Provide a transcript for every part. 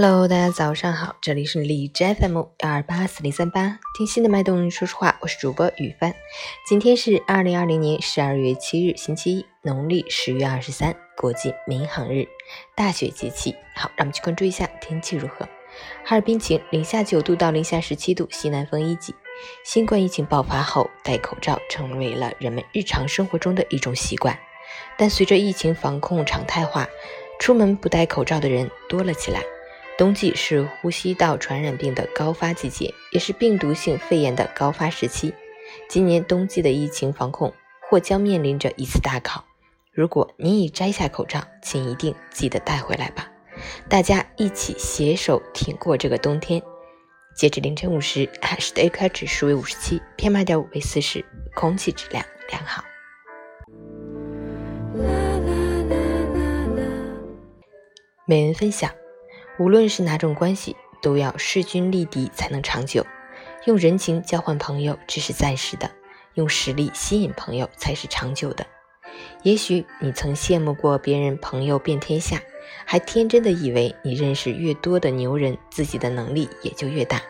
Hello，大家早上好，这里是荔枝 FM 幺二八四零三八，听心的脉动，说实话，我是主播雨帆。今天是二零二零年十二月七日，星期一，农历十月二十三，国际民航日，大雪节气。好，让我们去关注一下天气如何。哈尔滨晴，零下九度到零下十七度，西南风一级。新冠疫情爆发后，戴口罩成为了人们日常生活中的一种习惯，但随着疫情防控常态化，出门不戴口罩的人多了起来。冬季是呼吸道传染病的高发季节，也是病毒性肺炎的高发时期。今年冬季的疫情防控或将面临着一次大考。如果你已摘下口罩，请一定记得带回来吧。大家一起携手挺过这个冬天。截至凌晨五时，海市的 AQI 指数为五十七，PM 二点五为四十，空气质量良好。每人分享。无论是哪种关系，都要势均力敌才能长久。用人情交换朋友只是暂时的，用实力吸引朋友才是长久的。也许你曾羡慕过别人朋友遍天下，还天真的以为你认识越多的牛人，自己的能力也就越大。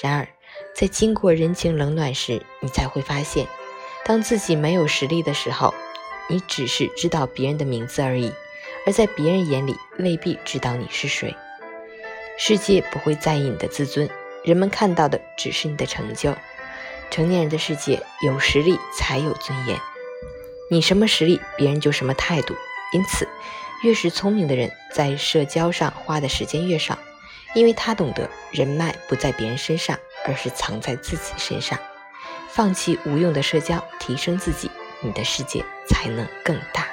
然而，在经过人情冷暖时，你才会发现，当自己没有实力的时候，你只是知道别人的名字而已，而在别人眼里未必知道你是谁。世界不会在意你的自尊，人们看到的只是你的成就。成年人的世界，有实力才有尊严。你什么实力，别人就什么态度。因此，越是聪明的人，在社交上花的时间越少，因为他懂得人脉不在别人身上，而是藏在自己身上。放弃无用的社交，提升自己，你的世界才能更大。